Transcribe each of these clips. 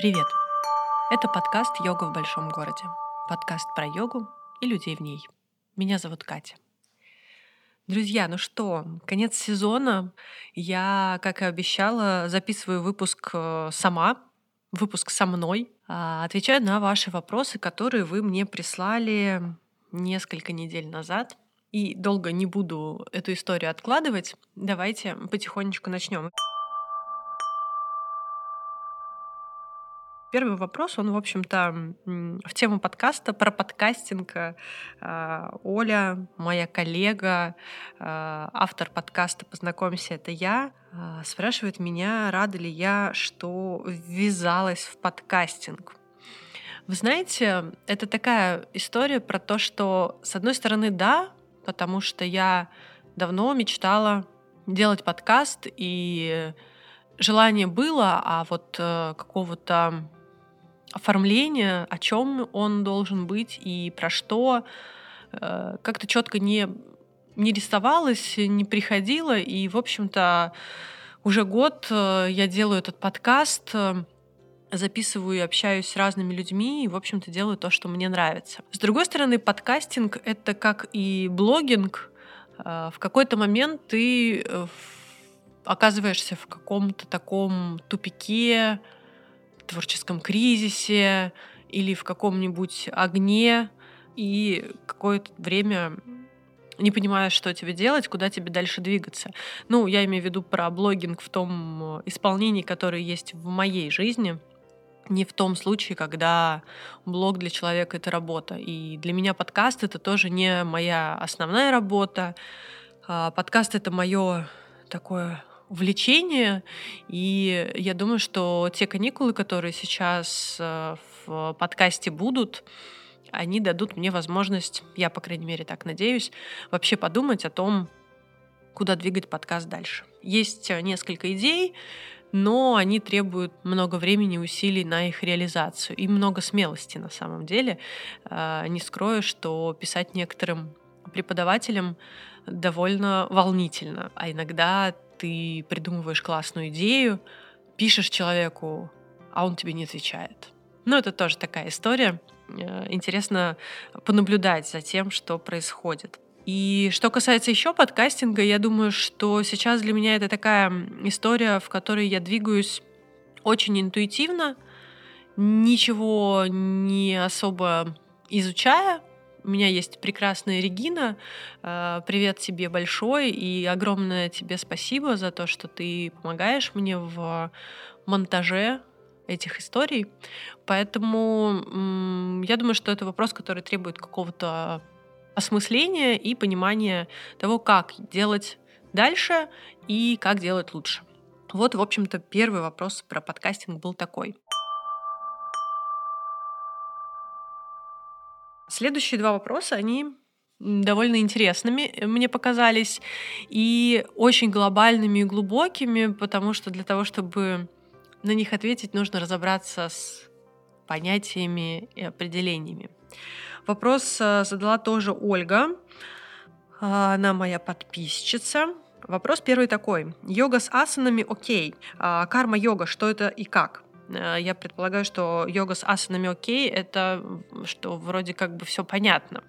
Привет! Это подкаст «Йога в большом городе». Подкаст про йогу и людей в ней. Меня зовут Катя. Друзья, ну что, конец сезона. Я, как и обещала, записываю выпуск э, сама, выпуск со мной. А, отвечаю на ваши вопросы, которые вы мне прислали несколько недель назад. И долго не буду эту историю откладывать. Давайте потихонечку начнем. Первый вопрос, он, в общем-то, в тему подкаста, про подкастинг. А, Оля, моя коллега, а, автор подкаста «Познакомься, это я», а, спрашивает меня, рада ли я, что ввязалась в подкастинг. Вы знаете, это такая история про то, что, с одной стороны, да, потому что я давно мечтала делать подкаст, и желание было, а вот э, какого-то оформление, о чем он должен быть и про что, э, как-то четко не, не рисовалось, не приходило. И, в общем-то, уже год э, я делаю этот подкаст, э, записываю и общаюсь с разными людьми и, в общем-то, делаю то, что мне нравится. С другой стороны, подкастинг — это как и блогинг. В какой-то момент ты оказываешься в каком-то таком тупике, творческом кризисе или в каком-нибудь огне, и какое-то время не понимаешь, что тебе делать, куда тебе дальше двигаться. Ну, я имею в виду про блогинг в том э, исполнении, которое есть в моей жизни, не в том случае, когда блог для человека — это работа. И для меня подкаст — это тоже не моя основная работа. А подкаст — это мое такое увлечение. И я думаю, что те каникулы, которые сейчас э, в подкасте будут, они дадут мне возможность, я, по крайней мере, так надеюсь, вообще подумать о том, куда двигать подкаст дальше. Есть э, несколько идей, но они требуют много времени и усилий на их реализацию и много смелости на самом деле. Э, не скрою, что писать некоторым преподавателям довольно волнительно, а иногда ты придумываешь классную идею, пишешь человеку, а он тебе не отвечает. Ну, это тоже такая история. Э, интересно понаблюдать за тем, что происходит. И что касается еще подкастинга, я думаю, что сейчас для меня это такая история, в которой я двигаюсь очень интуитивно, ничего не особо изучая, у меня есть прекрасная Регина. Э, привет тебе большой и огромное тебе спасибо за то, что ты помогаешь мне в монтаже этих историй. Поэтому я думаю, что это вопрос, который требует какого-то осмысления и понимания того, как делать дальше и как делать лучше. Вот, в общем-то, первый вопрос про подкастинг был такой. Следующие два вопроса, они довольно интересными э, мне показались и очень глобальными и глубокими, потому что для того, чтобы на них ответить, нужно разобраться с понятиями и определениями. Вопрос э, задала тоже Ольга. А, она моя подписчица. Вопрос первый такой. Йога с асанами окей. А карма-йога, что это и как? Э, я предполагаю, что йога с асанами окей, это что вроде как бы все понятно.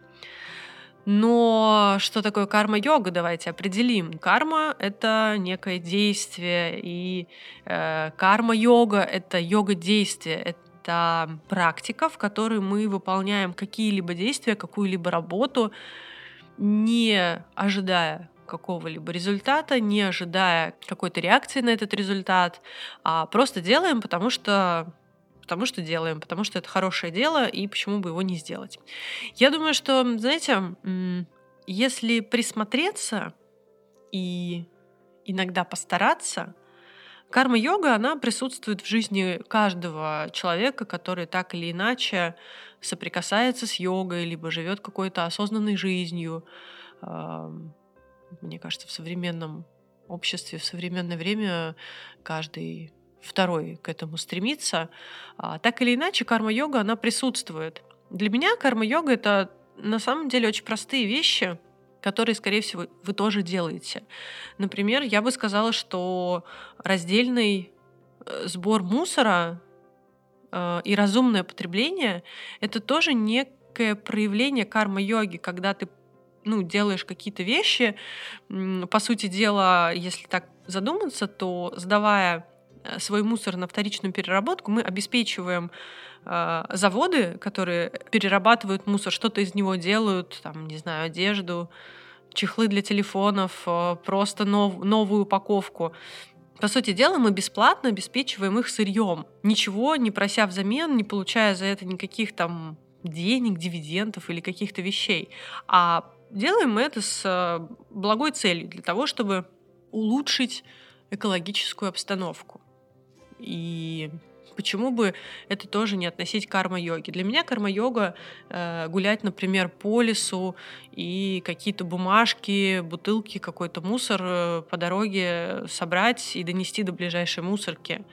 Но что такое карма-йога, давайте определим. Карма — это некое действие, и э, карма-йога — это йога-действие, это практика, в которой мы выполняем какие-либо действия, какую-либо работу, не ожидая какого-либо результата, не ожидая какой-то реакции на этот результат, а просто делаем, потому что потому что делаем, потому что это хорошее дело, и почему бы его не сделать. Я думаю, что, знаете, если присмотреться и иногда постараться, карма-йога, она присутствует в жизни каждого человека, который так или иначе соприкасается с йогой, либо живет какой-то осознанной жизнью, мне кажется, в современном обществе, в современное время каждый второй к этому стремится. А, так или иначе, карма-йога, она присутствует. Для меня карма-йога — это на самом деле очень простые вещи, которые, скорее всего, вы тоже делаете. Например, я бы сказала, что раздельный э, сбор мусора э, и разумное потребление — это тоже некое проявление карма-йоги, когда ты ну, делаешь какие-то вещи. По сути дела, если так задуматься, то сдавая э, свой мусор на вторичную переработку, мы обеспечиваем э, заводы, которые перерабатывают мусор, что-то из него делают, там, не знаю, одежду, чехлы для телефонов, э, просто нов, новую упаковку. По сути дела, мы бесплатно обеспечиваем их сырьем, ничего не прося взамен, не получая за это никаких там денег, дивидендов или каких-то вещей. А делаем мы это с э, благой целью, для того, чтобы улучшить экологическую обстановку. И почему бы это тоже не относить к карма-йоге? Для меня карма-йога э, гулять, например, по лесу и какие-то бумажки, бутылки, какой-то мусор э, по дороге собрать и донести до ближайшей мусорки.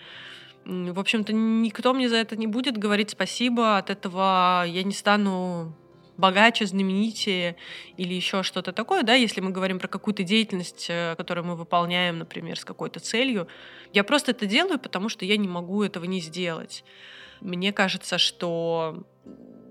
В общем-то, никто мне за это не будет говорить спасибо. От этого я не стану богаче, знаменитее или еще что-то такое, да, если мы говорим про какую-то деятельность, э, которую мы выполняем, например, с какой-то целью. Я просто это делаю, потому что я не могу этого не сделать. Мне кажется, что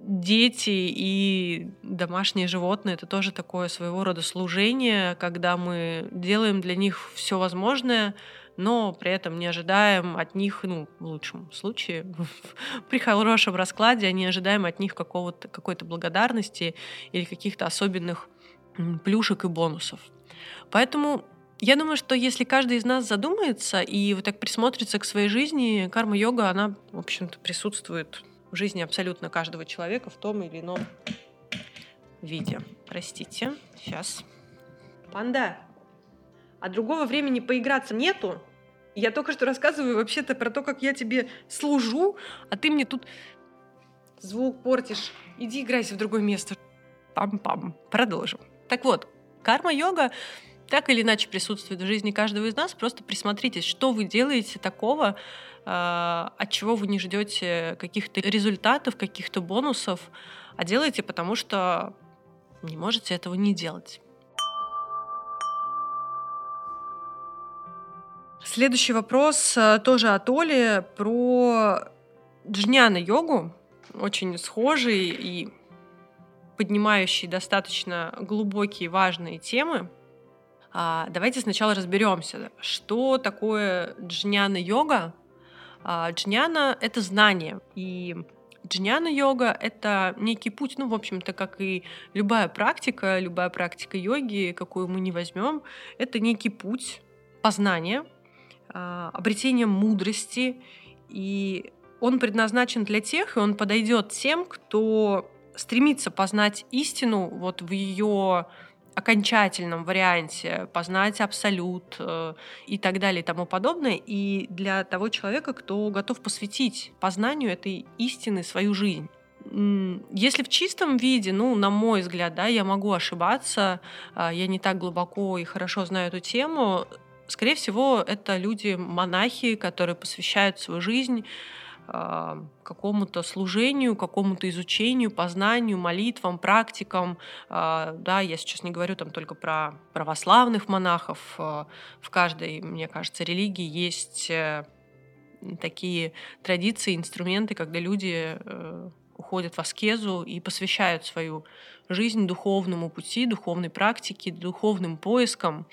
дети и домашние животные это тоже такое своего рода служение, когда мы делаем для них все возможное, но при этом не ожидаем от них, ну, в лучшем случае, при хорошем раскладе, не ожидаем от них какого-то, какой-то благодарности или каких-то особенных плюшек и бонусов. Поэтому я думаю, что если каждый из нас задумается и вот так присмотрится к своей жизни, карма-йога, она, в общем-то, присутствует в жизни абсолютно каждого человека в том или ином виде. Простите, сейчас. Панда, а другого времени поиграться нету? Я только что рассказываю вообще-то про то, как я тебе служу, а ты мне тут звук портишь. Иди играйся в другое место. Пам-пам. Продолжим. Так вот, карма-йога так или иначе присутствует в жизни каждого из нас. Просто присмотритесь, что вы делаете такого, а, от чего вы не ждете каких-то результатов, каких-то бонусов, а делаете, потому что не можете этого не делать. Следующий вопрос э, тоже от Оли про джняна-йогу. Очень схожий и поднимающий достаточно глубокие важные темы. А, давайте сначала разберемся, что такое джняна-йога. А, джняна — это знание, и джняна-йога — это некий путь, ну, в общем-то, как и любая практика, любая практика йоги, какую мы не возьмем, это некий путь познания — обретением мудрости, и он предназначен для тех, и он подойдет тем, кто стремится познать истину вот в ее окончательном варианте, познать абсолют э, и так далее и тому подобное, и для того человека, кто готов посвятить познанию этой истины свою жизнь. Если в чистом виде, ну, на мой взгляд, да, я могу ошибаться, а, я не так глубоко и хорошо знаю эту тему, Скорее всего, это люди-монахи, которые посвящают свою жизнь а, какому-то служению, какому-то изучению, познанию, молитвам, практикам. А, да, я сейчас не говорю там только про православных монахов. А, в каждой, мне кажется, религии есть э, такие традиции, инструменты, когда люди э, уходят в аскезу и посвящают свою жизнь духовному пути, духовной практике, духовным поискам.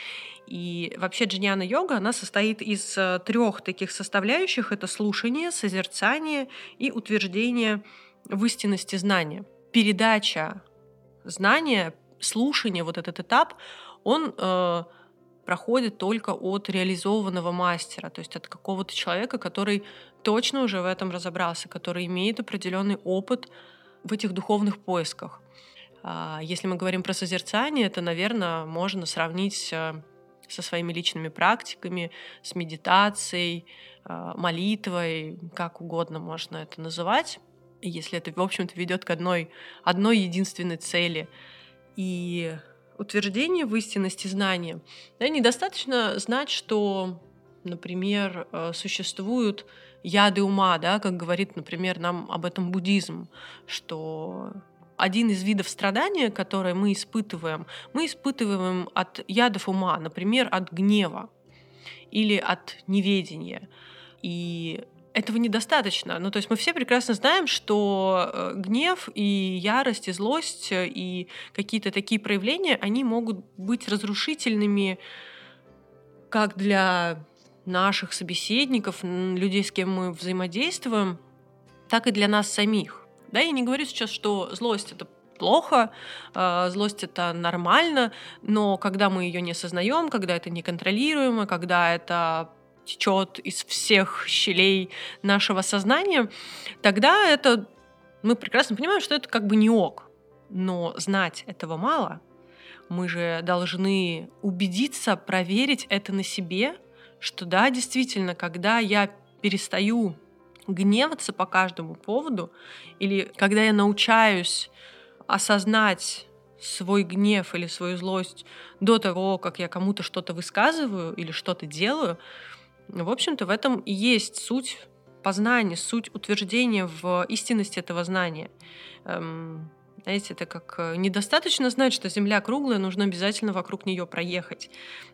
И вообще джняна-йога, она состоит из э, трех таких составляющих. Это слушание, созерцание и утверждение в истинности знания. Передача знания, слушание, вот этот этап, он э, проходит только от реализованного мастера, то есть от какого-то человека, который точно уже в этом разобрался, который имеет определенный опыт в этих духовных поисках. А, если мы говорим про созерцание, это, наверное, можно сравнить э, со своими личными практиками, с медитацией, э, молитвой, как угодно можно это называть, если это, в общем-то, ведет к одной, одной единственной цели. И утверждение в истинности знания. Да, недостаточно знать, что, например, э, существуют яды ума, да, как говорит, например, нам об этом буддизм, что один из видов страдания, которые мы испытываем, мы испытываем от ядов ума, например, от гнева или от неведения. И этого недостаточно. Ну, то есть мы все прекрасно знаем, что э, гнев и ярость, и злость, э, и какие-то такие проявления, они могут быть разрушительными как для наших собеседников, людей, с кем мы взаимодействуем, так и для нас самих. Да, я не говорю сейчас, что злость это плохо, э, злость это нормально, но когда мы ее не осознаем, когда это неконтролируемо, когда это течет из всех щелей нашего сознания, тогда это мы прекрасно понимаем, что это как бы не ок. Но знать этого мало. Мы же должны убедиться, проверить это на себе, что да, действительно, когда я перестаю гневаться по каждому поводу, или когда я научаюсь осознать свой гнев или свою злость до того, как я кому-то что-то высказываю или что-то делаю, в общем-то, в этом и есть суть познания, суть утверждения в истинности этого знания. Эм, знаете, это как э, недостаточно знать, что Земля круглая, нужно обязательно вокруг нее проехать.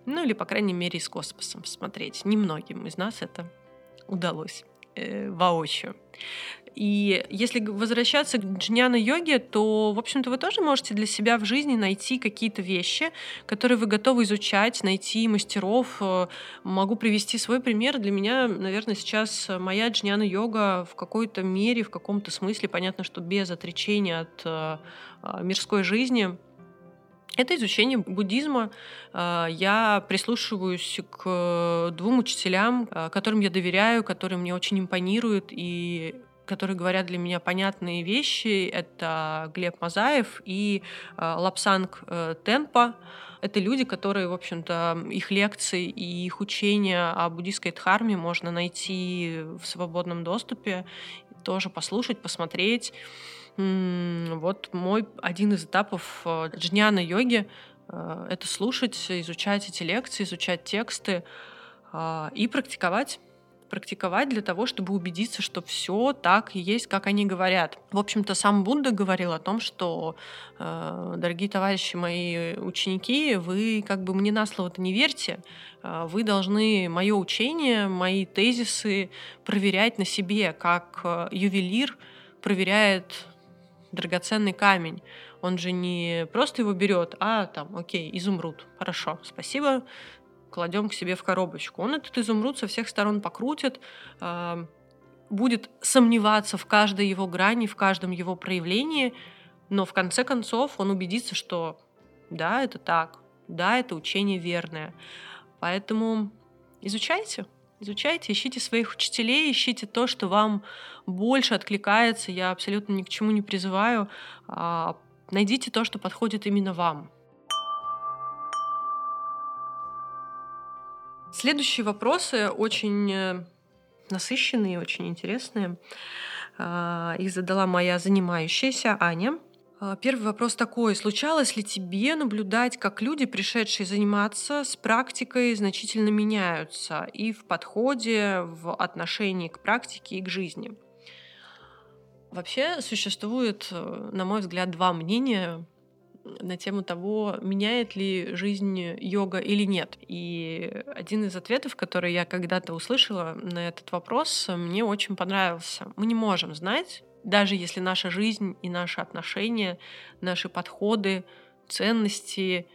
Ну или, по крайней мере, из космосом смотреть. Немногим из нас это удалось воочию. И если возвращаться к джняна-йоге, то, в общем-то, вы тоже можете для себя в жизни найти какие-то вещи, которые вы готовы изучать, найти мастеров. Э, могу привести свой пример. Для меня, наверное, сейчас моя джняна-йога в какой-то мере, в каком-то смысле, понятно, что без отречения от э, а, мирской жизни, это изучение буддизма. Э, я прислушиваюсь к двум учителям, которым я доверяю, которые мне очень импонируют, и которые говорят для меня понятные вещи. Это Глеб Мазаев и э, Лапсанг э, Темпа. Это люди, которые, в общем-то, их лекции и их учения о буддийской дхарме можно найти в свободном доступе, тоже послушать, посмотреть. Вот мой один из этапов э, джняна йоги — это слушать, изучать эти лекции, изучать тексты и практиковать практиковать для того, чтобы убедиться, что все так и есть, как они говорят. В общем-то, сам Будда говорил о том, что, э, дорогие товарищи, мои ученики, вы как бы мне на слово-то не верьте, э, вы должны мое учение, мои тезисы проверять на себе, как э, ювелир проверяет драгоценный камень. Он же не просто его берет, а там, окей, изумруд. Хорошо, спасибо, кладем к себе в коробочку. Он этот изумруд со всех сторон покрутит, э, будет сомневаться в каждой его грани, в каждом его проявлении, но в конце концов он убедится, что да, это так, да, это учение верное. Поэтому изучайте, изучайте, ищите своих учителей, ищите то, что вам больше откликается. Я абсолютно ни к чему не призываю. А, найдите то, что подходит именно вам. Следующие вопросы очень э, насыщенные, очень интересные. А, их задала моя занимающаяся Аня. А, первый вопрос такой. Случалось ли тебе наблюдать, как люди, пришедшие заниматься с практикой, значительно меняются и в подходе, в отношении к практике и к жизни? Вообще существует, э, на мой взгляд, два мнения на тему того, меняет ли жизнь йога или нет. И один из ответов, который я когда-то услышала на этот вопрос, мне очень понравился. Мы не можем знать, даже если наша жизнь и наши отношения, наши подходы, ценности,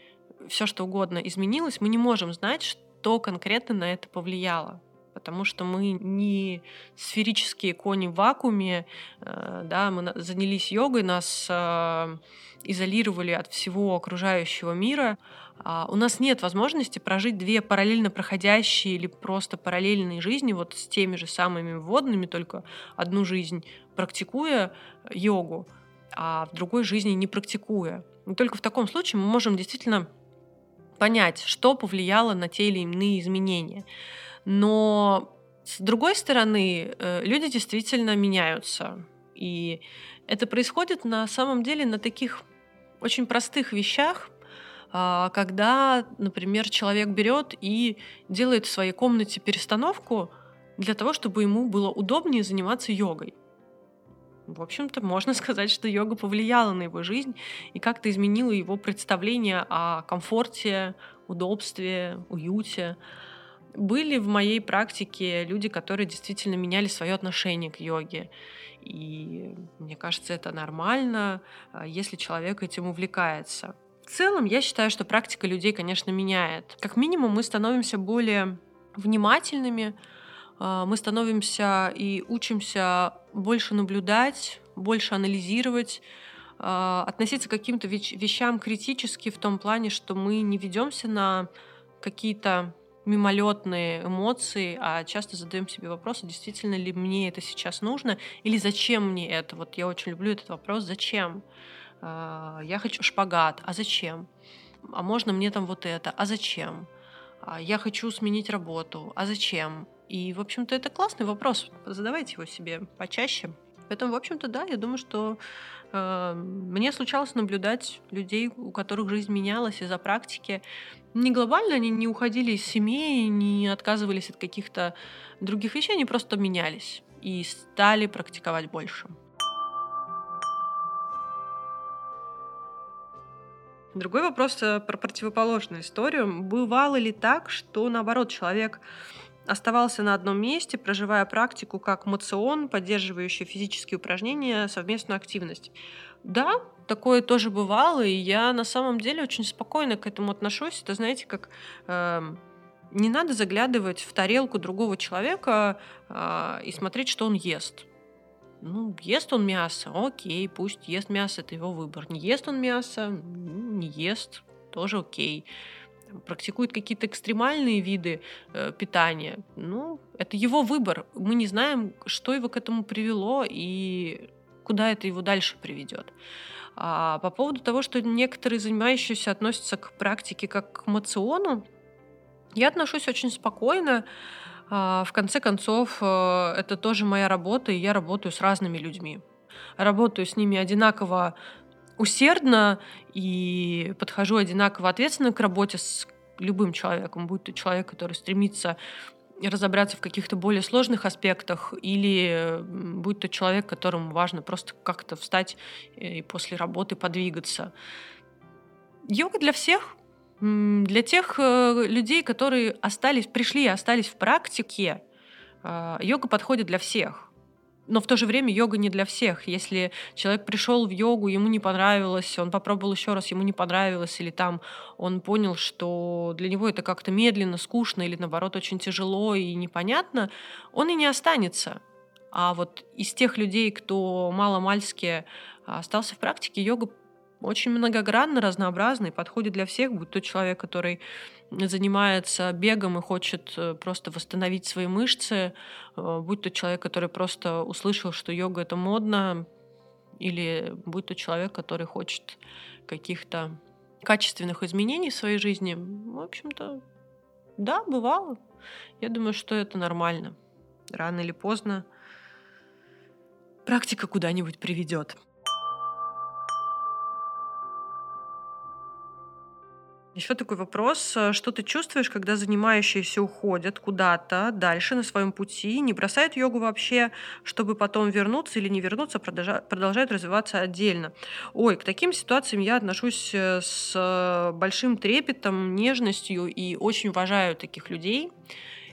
все что угодно изменилось, мы не можем знать, что конкретно на это повлияло потому что мы не сферические кони в вакууме, э, да, мы занялись йогой, нас э, изолировали от всего окружающего мира, а у нас нет возможности прожить две параллельно проходящие или просто параллельные жизни вот с теми же самыми вводными, только одну жизнь практикуя йогу, а в другой жизни не практикуя. И только в таком случае мы можем действительно понять, что повлияло на те или иные изменения. Но с другой стороны, э, люди действительно меняются. И это происходит на самом деле на таких очень простых вещах, а, когда, например, человек берет и делает в своей комнате перестановку для того, чтобы ему было удобнее заниматься йогой. В общем-то, можно сказать, что йога повлияла на его жизнь и как-то изменила его представление о комфорте, удобстве, уюте. Были в моей практике люди, которые действительно меняли свое отношение к йоге. И мне кажется, это нормально, а, если человек этим увлекается. В целом, я считаю, что практика людей, конечно, меняет. Как минимум, мы становимся более внимательными, а, мы становимся и учимся больше наблюдать, больше анализировать, а, относиться к каким-то вещам критически в том плане, что мы не ведемся на какие-то мимолетные эмоции, а часто задаем себе вопрос, а действительно ли мне это сейчас нужно, или зачем мне это. Вот я очень люблю этот вопрос, зачем? А, я хочу шпагат, а зачем? А можно мне там вот это, а зачем? А, я хочу сменить работу, а зачем? И, в общем-то, это классный вопрос. Задавайте его себе почаще. Поэтому, в общем-то, да, я думаю, что э, мне случалось наблюдать людей, у которых жизнь менялась из-за практики. Не глобально, они не уходили из семьи, не отказывались от каких-то других вещей, они просто менялись и стали практиковать больше. Другой вопрос э, про противоположную историю. Бывало ли так, что наоборот человек оставался на одном месте, проживая практику как мацион, поддерживающий физические упражнения, совместную активность. Да, такое тоже бывало, и я на самом деле очень спокойно к этому отношусь. Это, знаете, как э, не надо заглядывать в тарелку другого человека э, и смотреть, что он ест. Ну, ест он мясо, окей, пусть ест мясо, это его выбор. Не ест он мясо, не ест, тоже окей практикует какие-то экстремальные виды э, питания, ну, это его выбор. Мы не знаем, что его к этому привело и куда это его дальше приведет. А по поводу того, что некоторые занимающиеся относятся к практике как к мациону, я отношусь очень спокойно. А, в конце концов, э, это тоже моя работа, и я работаю с разными людьми. Работаю с ними одинаково усердно и подхожу одинаково ответственно к работе с любым человеком, будь то человек, который стремится разобраться в каких-то более сложных аспектах, или будь то человек, которому важно просто как-то встать и после работы подвигаться. Йога для всех, для тех э, людей, которые остались, пришли и остались в практике, э, йога подходит для всех. Но в то же время йога не для всех. Если человек пришел в йогу, ему не понравилось, он попробовал еще раз, ему не понравилось, или там он понял, что для него это как-то медленно, скучно, или наоборот очень тяжело и непонятно, он и не останется. А вот из тех людей, кто мало-мальски остался в практике, йога очень многогранно, разнообразный, подходит для всех, будь то человек, который занимается бегом и хочет э, просто восстановить свои мышцы, э, будь то человек, который просто услышал, что йога это модно, или будь то человек, который хочет каких-то качественных изменений в своей жизни, в общем-то, да, бывало. Я думаю, что это нормально. Рано или поздно практика куда-нибудь приведет. Еще такой вопрос. Э, что ты чувствуешь, когда занимающиеся уходят куда-то дальше на своем пути, не бросают йогу вообще, чтобы потом вернуться или не вернуться, продолжают развиваться отдельно? Ой, к таким ситуациям я отношусь э, с большим трепетом, нежностью и очень уважаю таких людей.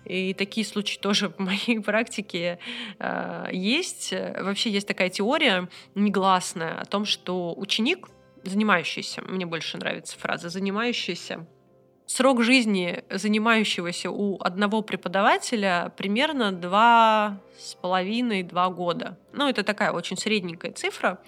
И такие случаи тоже в моей практике э, есть. Вообще есть такая теория негласная о том, что ученик занимающийся, мне больше нравится фраза, занимающийся, срок жизни занимающегося у одного преподавателя примерно два с половиной-два года. Ну, это такая очень средненькая цифра.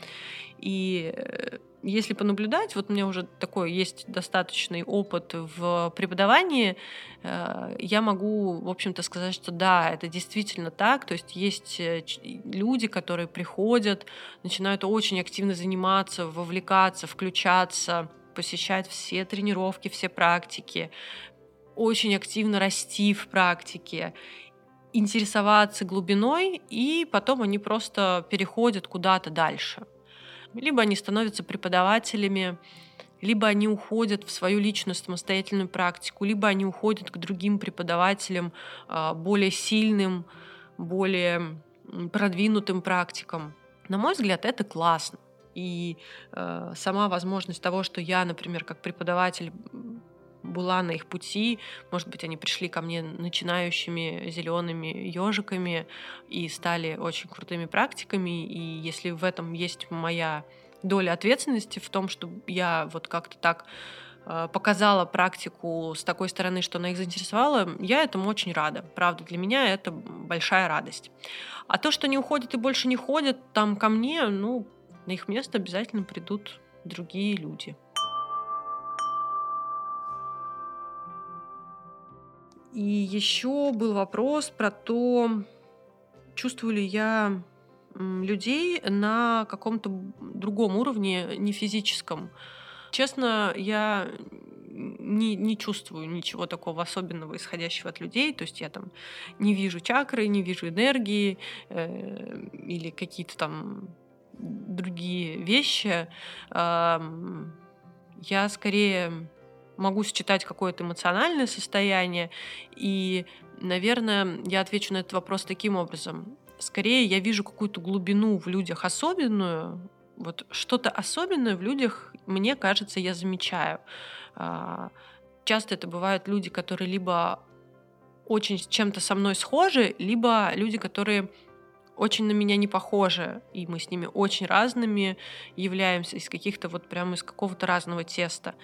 И э, если понаблюдать, вот у меня уже такой есть достаточный опыт в преподавании, э, я могу, в общем-то, сказать, что да, это действительно так. То есть есть э, люди, которые приходят, начинают очень активно заниматься, вовлекаться, включаться, посещать все тренировки, все практики, очень активно расти в практике интересоваться глубиной, и потом они просто переходят куда-то дальше. Либо они становятся преподавателями, либо они уходят в свою личную самостоятельную практику, либо они уходят к другим преподавателям, а, более сильным, более продвинутым практикам. На мой взгляд, это классно. И э, сама возможность того, что я, например, как преподаватель была на их пути. Может быть, они пришли ко мне начинающими зелеными ежиками и стали очень крутыми практиками. И если в этом есть моя доля ответственности в том, что я вот как-то так э, показала практику с такой стороны, что она их заинтересовала, я этому очень рада. Правда, для меня это большая радость. А то, что не уходят и больше не ходят там ко мне, ну, на их место обязательно придут другие люди. И еще был вопрос про то, чувствую ли я людей на каком-то другом уровне, не физическом. Честно, я не, не чувствую ничего такого особенного, исходящего от людей. То есть я там не вижу чакры, не вижу энергии э, или какие-то там другие вещи. Э, я скорее могу считать какое-то эмоциональное состояние. И, наверное, я отвечу на этот вопрос таким образом. Скорее, я вижу какую-то глубину в людях особенную. Вот что-то особенное в людях, мне кажется, я замечаю. А, часто это бывают люди, которые либо очень с чем-то со мной схожи, либо люди, которые очень на меня не похожи, и мы с ними очень разными являемся из каких-то вот прямо из какого-то разного теста.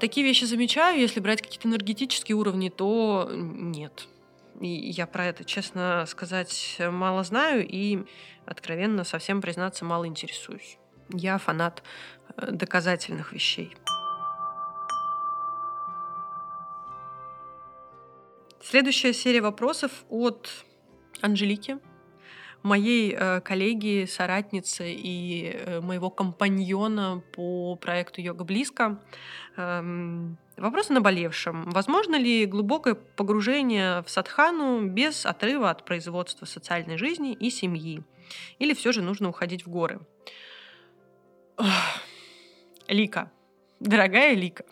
Такие вещи замечаю, если брать какие-то энергетические уровни, то нет. И я про это, честно сказать, мало знаю и, откровенно, совсем признаться, мало интересуюсь. Я фанат э, доказательных вещей. Следующая серия вопросов от Анжелики, моей э, коллеги, соратницы и э, моего компаньона по проекту «Йога близко». Эм, вопрос о наболевшем. Возможно ли глубокое погружение в садхану без отрыва от производства социальной жизни и семьи? Или все же нужно уходить в горы? Лика, дорогая Лика,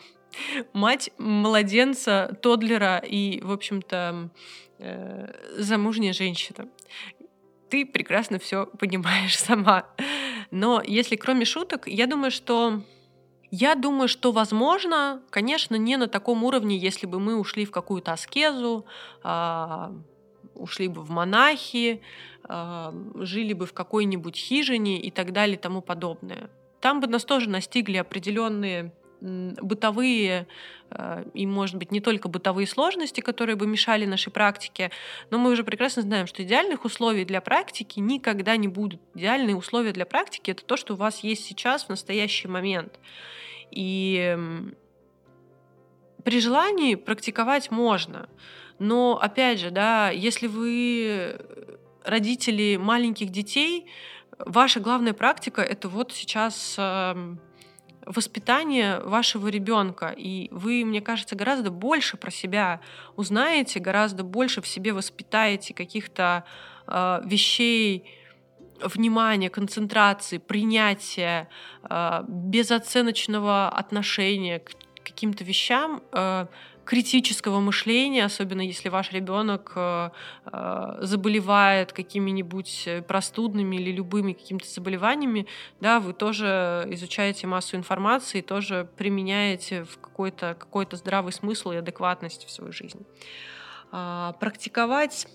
мать младенца, тодлера и, в общем-то, э, замужняя женщина. Ты прекрасно все понимаешь сама. Но если кроме шуток, я думаю, что я думаю, что возможно, конечно, не на таком уровне, если бы мы ушли в какую-то аскезу, э, ушли бы в монахи, э, жили бы в какой-нибудь хижине и так далее и тому подобное. Там бы нас тоже настигли определенные бытовые э, и, может быть, не только бытовые сложности, которые бы мешали нашей практике, но мы уже прекрасно знаем, что идеальных условий для практики никогда не будут. Идеальные условия для практики — это то, что у вас есть сейчас, в настоящий момент. И при желании практиковать можно. Но, опять же, да, если вы родители маленьких детей, ваша главная практика — это вот сейчас эм, воспитание вашего ребенка, и вы, мне кажется, гораздо больше про себя узнаете, гораздо больше в себе воспитаете каких-то э, вещей, внимания, концентрации, принятия, э, безоценочного отношения к каким-то вещам, э, критического мышления, особенно если ваш ребенок э, э, заболевает какими-нибудь простудными или любыми какими-то заболеваниями, да, вы тоже изучаете массу информации, тоже применяете в какой-то какой здравый смысл и адекватность в свою жизнь. А, практиковать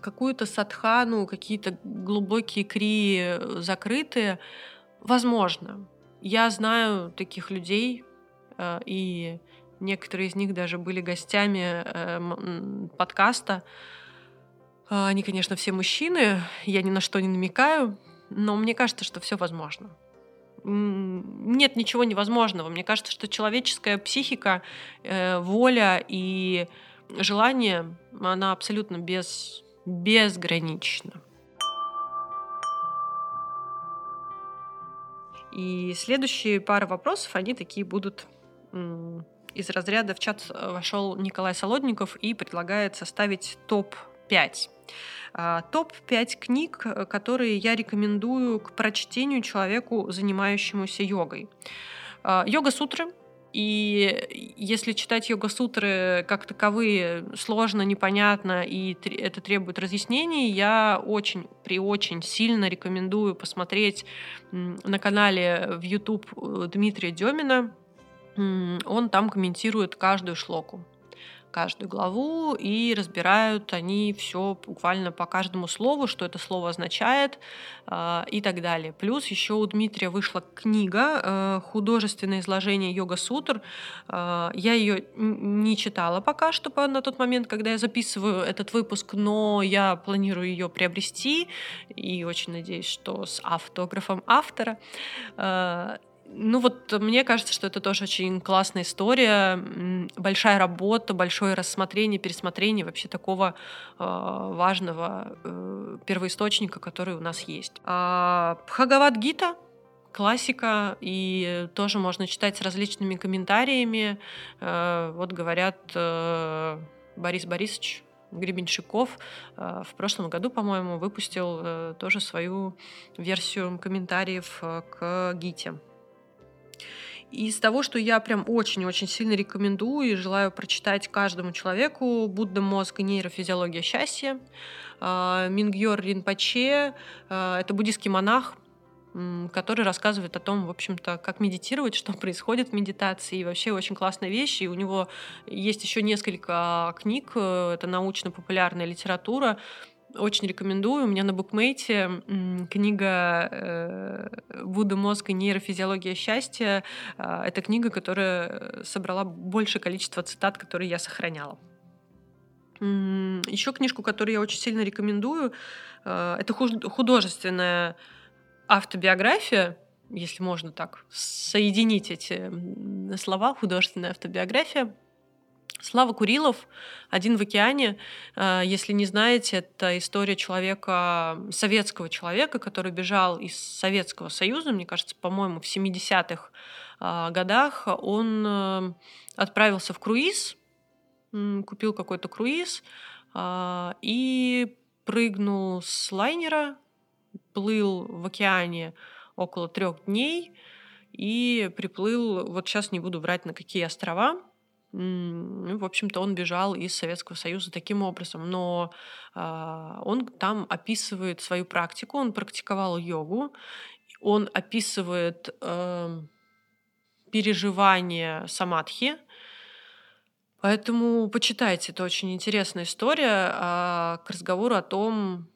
какую-то садхану, какие-то глубокие крии закрытые, возможно. Я знаю таких людей, э, и Некоторые из них даже были гостями э, подкаста. А, они, конечно, все мужчины, я ни на что не намекаю, но мне кажется, что все возможно. Нет ничего невозможного. Мне кажется, что человеческая психика, э, воля и желание, она абсолютно без, безгранична. И следующие пара вопросов, они такие будут из разряда в чат вошел Николай Солодников и предлагает составить топ-5. А, топ-5 книг, которые я рекомендую к прочтению человеку, занимающемуся йогой. А, Йога-сутры, и если читать йога-сутры как таковые сложно, непонятно, и это требует разъяснений, я очень, при очень сильно рекомендую посмотреть на канале в YouTube э, Дмитрия Демина он там комментирует каждую шлоку каждую главу, и разбирают они все буквально по каждому слову, что это слово означает э, и так далее. Плюс еще у Дмитрия вышла книга э, «Художественное изложение йога-сутр». Э, я ее не читала пока что на тот момент, когда я записываю этот выпуск, но я планирую ее приобрести и очень надеюсь, что с автографом автора. Э, ну вот мне кажется, что это тоже очень классная история, большая работа, большое рассмотрение, пересмотрение вообще такого э, важного э, первоисточника, который у нас есть. А, Бхагават Гита классика, и тоже можно читать с различными комментариями. Э, вот говорят э, Борис Борисович Гребенщиков э, в прошлом году, по-моему, выпустил э, тоже свою версию комментариев э, к Гите. Из того, что я прям очень-очень сильно рекомендую и желаю прочитать каждому человеку, «Будда, мозг и нейрофизиология счастья», а, Мингьор Ринпоче, а, это буддийский монах, который рассказывает о том, в общем-то, как медитировать, что происходит в медитации. И вообще очень классная вещь. И у него есть еще несколько книг. Э, это научно-популярная литература. Очень рекомендую. У меня на букмейте книга э, «Будда, мозг и нейрофизиология счастья». А, это книга, которая собрала большее количество цитат, которые я сохраняла. Еще книжку, которую я очень сильно рекомендую, э, это художественная автобиография, если можно так соединить эти слова, художественная автобиография – Слава Курилов, «Один в океане». Э, если не знаете, это история человека, советского человека, который бежал из Советского Союза, мне кажется, по-моему, в 70-х э, годах. Он э, отправился в круиз, купил какой-то круиз и прыгнул с лайнера, плыл в океане около трех дней и приплыл, вот сейчас не буду брать на какие острова, в общем-то, он бежал из Советского Союза таким образом, но э, он там описывает свою практику, он практиковал йогу, он описывает э, переживание самадхи, поэтому почитайте, это очень интересная история э, к разговору о том,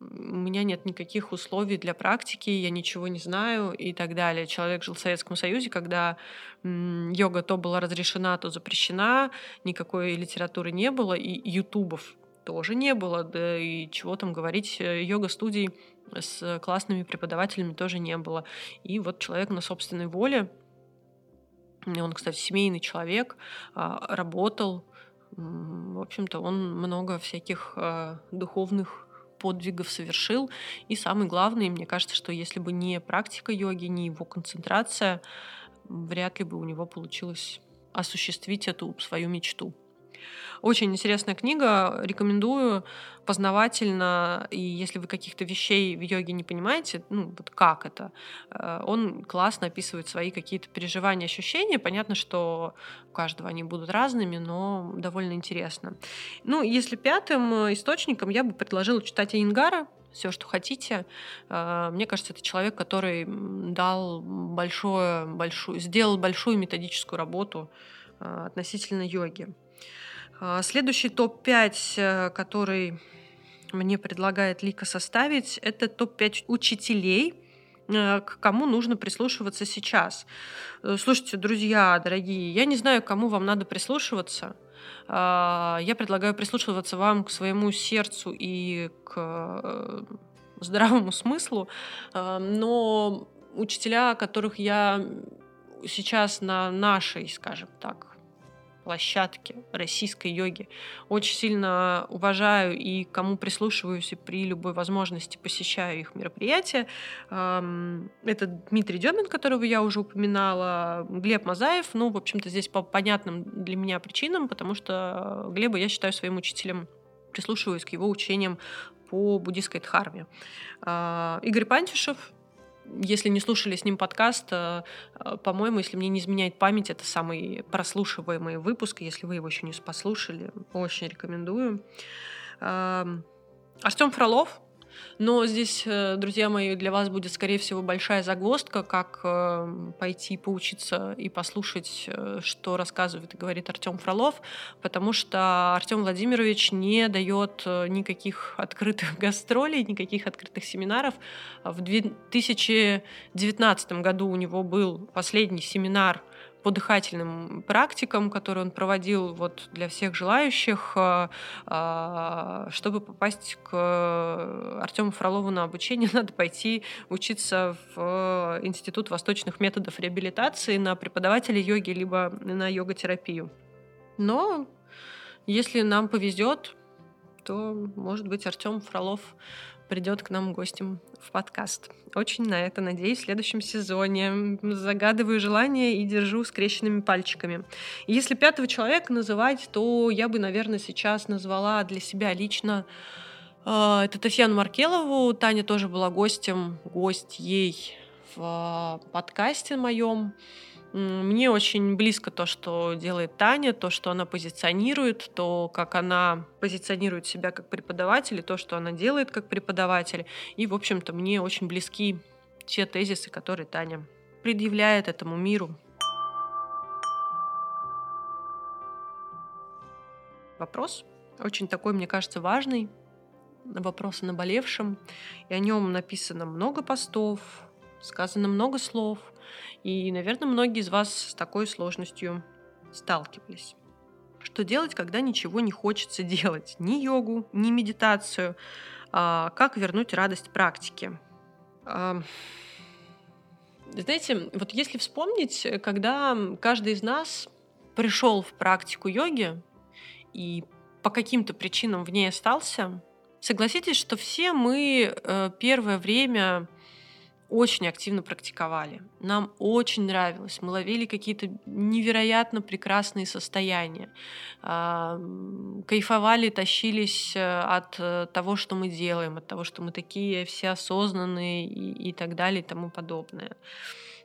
у меня нет никаких условий для практики, я ничего не знаю и так далее. Человек жил в Советском Союзе, когда йога то была разрешена, то запрещена, никакой литературы не было, и ютубов тоже не было, да и чего там говорить, э, йога-студий с классными преподавателями тоже не было. И вот человек на собственной воле, он, кстати, семейный человек, а, работал, в общем-то, он много всяких а, духовных подвигов совершил. И самый главный, мне кажется, что если бы не практика йоги, не его концентрация, вряд ли бы у него получилось осуществить эту свою мечту. Очень интересная книга, рекомендую, познавательно, и если вы каких-то вещей в йоге не понимаете, ну вот как это, э, он классно описывает свои какие-то переживания, ощущения. Понятно, что у каждого они будут разными, но довольно интересно. Ну, если пятым источником я бы предложила читать Айнгара, все, что хотите. Э, мне кажется, это человек, который дал большое, большую, сделал большую методическую работу э, относительно йоги. А, следующий топ-5, э, который мне предлагает Лика составить, это топ-5 учителей, э, к кому нужно прислушиваться сейчас. Э, слушайте, друзья, дорогие, я не знаю, кому вам надо прислушиваться. А, я предлагаю прислушиваться вам к своему сердцу и к здравому смыслу, а, но учителя, которых я сейчас на нашей, скажем так, площадки российской йоги. Очень сильно уважаю и кому прислушиваюсь и при любой возможности посещаю их мероприятия. Это Дмитрий Демин, которого я уже упоминала, Глеб Мазаев. Ну, в общем-то, здесь по понятным для меня причинам, потому что Глеба я считаю своим учителем, прислушиваюсь к его учениям по буддийской дхарме. А, Игорь Пантюшев, если не слушали с ним подкаст, э, э, по-моему, если мне не изменяет память, это самый прослушиваемый выпуск. Если вы его еще не послушали, очень рекомендую. Артем Фролов, Но здесь, э, друзья мои, для вас будет, скорее всего, большая загвоздка, как э, пойти поучиться и послушать, э, что рассказывает и говорит Артем Фролов, потому что Артем Владимирович не дает никаких открытых гастролей, никаких открытых семинаров. В 2019 году у него был последний семинар по дыхательным практикам, которые он проводил вот для всех желающих, э, а, чтобы попасть к Артему Фролову на обучение, надо пойти учиться в Институт восточных методов реабилитации на преподавателя йоги, либо на йога-терапию. Но если нам повезет, то, может быть, Артем Фролов придет к нам гостем в подкаст. Очень на это надеюсь в следующем сезоне. Загадываю желание и держу скрещенными пальчиками. Если пятого человека называть, то я бы, наверное, сейчас назвала для себя лично э, это Татьяну Маркелову. Таня тоже была гостем, гость ей в подкасте моем. Мне очень близко то, что делает Таня, то, что она позиционирует, то, как она позиционирует себя как преподаватель, и то, что она делает как преподаватель. И, в общем-то, мне очень близки те тезисы, которые Таня предъявляет этому миру. Вопрос очень такой, мне кажется, важный. Вопрос о наболевшем. И о нем написано много постов, сказано много слов – и, наверное, многие из вас с такой сложностью сталкивались. Что делать, когда ничего не хочется делать? Ни йогу, ни медитацию. А, как вернуть радость практики? А, знаете, вот если вспомнить, когда каждый из нас пришел в практику йоги и по каким-то причинам в ней остался, согласитесь, что все мы э, первое время очень активно практиковали. Нам очень нравилось. Мы ловили какие-то невероятно прекрасные состояния. Кайфовали, тащились э, от э, того, что мы делаем, от того, что мы такие все осознанные и, и так далее и тому подобное.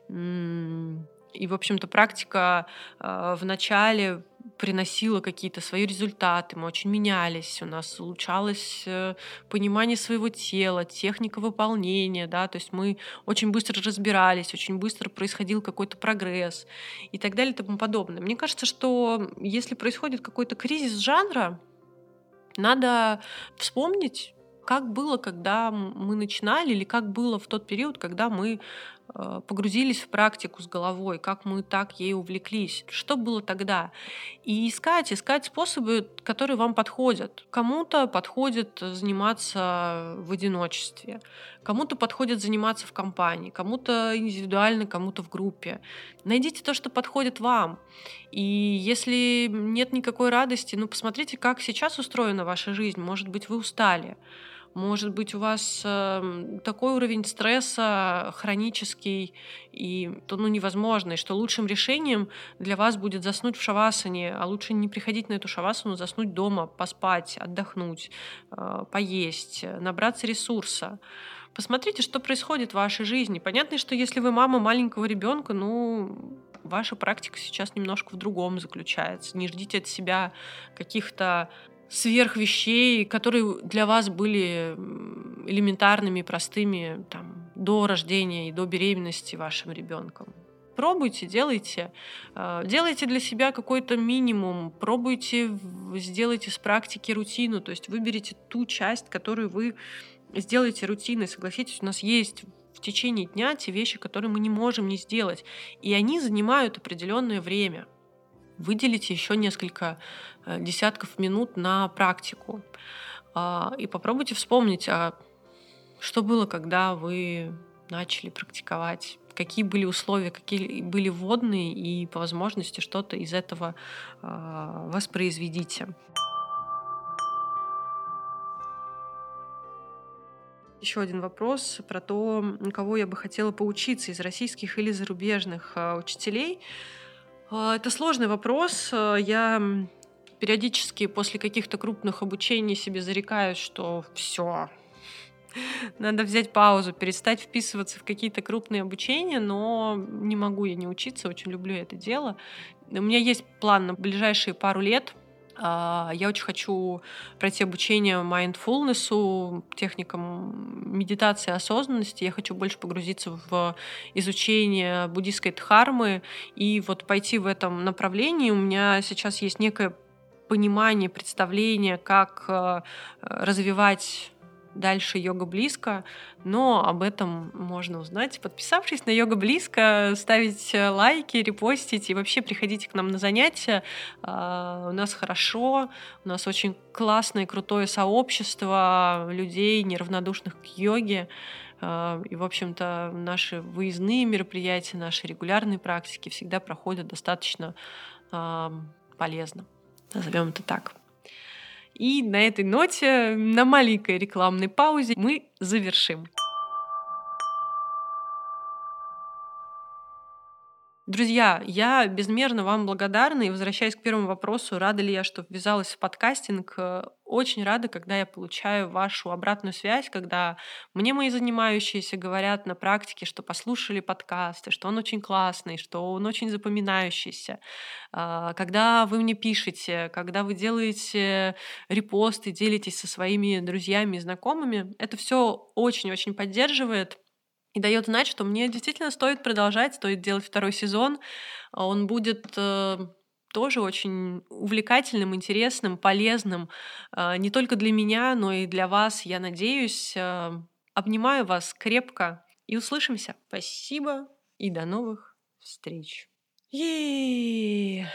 И, в общем-то, практика э, в начале приносила какие-то свои результаты, мы очень менялись, у нас улучшалось э, понимание своего тела, техника выполнения, да, то есть мы очень быстро разбирались, очень быстро происходил какой-то прогресс и так далее и тому подобное. Мне кажется, что если происходит какой-то кризис жанра, надо вспомнить, как было, когда мы начинали, или как было в тот период, когда мы погрузились в практику с головой, как мы так ей увлеклись, что было тогда. И искать, искать способы, которые вам подходят. Кому-то подходит заниматься в одиночестве, кому-то подходит заниматься в компании, кому-то индивидуально, кому-то в группе. Найдите то, что подходит вам. И если нет никакой радости, ну посмотрите, как сейчас устроена ваша жизнь. Может быть, вы устали. Может быть, у вас э, такой уровень стресса хронический и то, ну, невозможный, что лучшим решением для вас будет заснуть в шавасане, а лучше не приходить на эту шавасану, заснуть дома, поспать, отдохнуть, э, поесть, набраться ресурса. Посмотрите, что происходит в вашей жизни. Понятно, что если вы мама маленького ребенка, ну, ваша практика сейчас немножко в другом заключается. Не ждите от себя каких-то сверх вещей, которые для вас были элементарными, простыми там, до рождения и до беременности вашим ребенком. Пробуйте, делайте. Э, делайте для себя какой-то минимум. Пробуйте, сделайте с практики рутину. То есть выберите ту часть, которую вы сделаете рутиной. Согласитесь, у нас есть в течение дня те вещи, которые мы не можем не сделать. И они занимают определенное время выделите еще несколько э, десятков минут на практику. А, и попробуйте вспомнить, а что было, когда вы начали практиковать, какие были условия, какие были вводные, и по возможности что-то из этого а, воспроизведите. Еще один вопрос про то, кого я бы хотела поучиться из российских или зарубежных а, учителей. А, это сложный вопрос. А, я периодически после каких-то крупных обучений себе зарекаюсь, что все, надо взять паузу, перестать вписываться в какие-то крупные обучения, но не могу я не учиться, очень люблю это дело. У меня есть план на ближайшие пару лет я очень хочу пройти обучение mindfulness, техникам медитации осознанности. Я хочу больше погрузиться в изучение буддийской дхармы и вот пойти в этом направлении. У меня сейчас есть некое понимание, представление, как э, развивать дальше йога близко, но об этом можно узнать, подписавшись на йога близко, ставить э, лайки, репостить и вообще приходите к нам на занятия. А, у нас хорошо, у нас очень классное, крутое сообщество людей, неравнодушных к йоге. А, и, в общем-то, наши выездные мероприятия, наши регулярные практики всегда проходят достаточно полезно. Назовем это так. И на этой ноте, на маленькой рекламной паузе, мы завершим. Друзья, я безмерно вам благодарна и возвращаясь к первому вопросу, рада ли я, что ввязалась в подкастинг, э, очень рада, когда я получаю вашу обратную связь, когда мне мои занимающиеся говорят на практике, что послушали подкасты, что он очень классный, что он очень запоминающийся. А, когда вы мне пишете, когда вы делаете репосты, делитесь со своими друзьями и знакомыми, это все очень-очень поддерживает и дает знать, что мне действительно стоит продолжать, стоит делать второй сезон. А он будет э, тоже очень увлекательным, интересным, полезным э, не только для меня, но и для вас, я надеюсь. Э, обнимаю вас крепко и услышимся. Спасибо и до новых встреч. е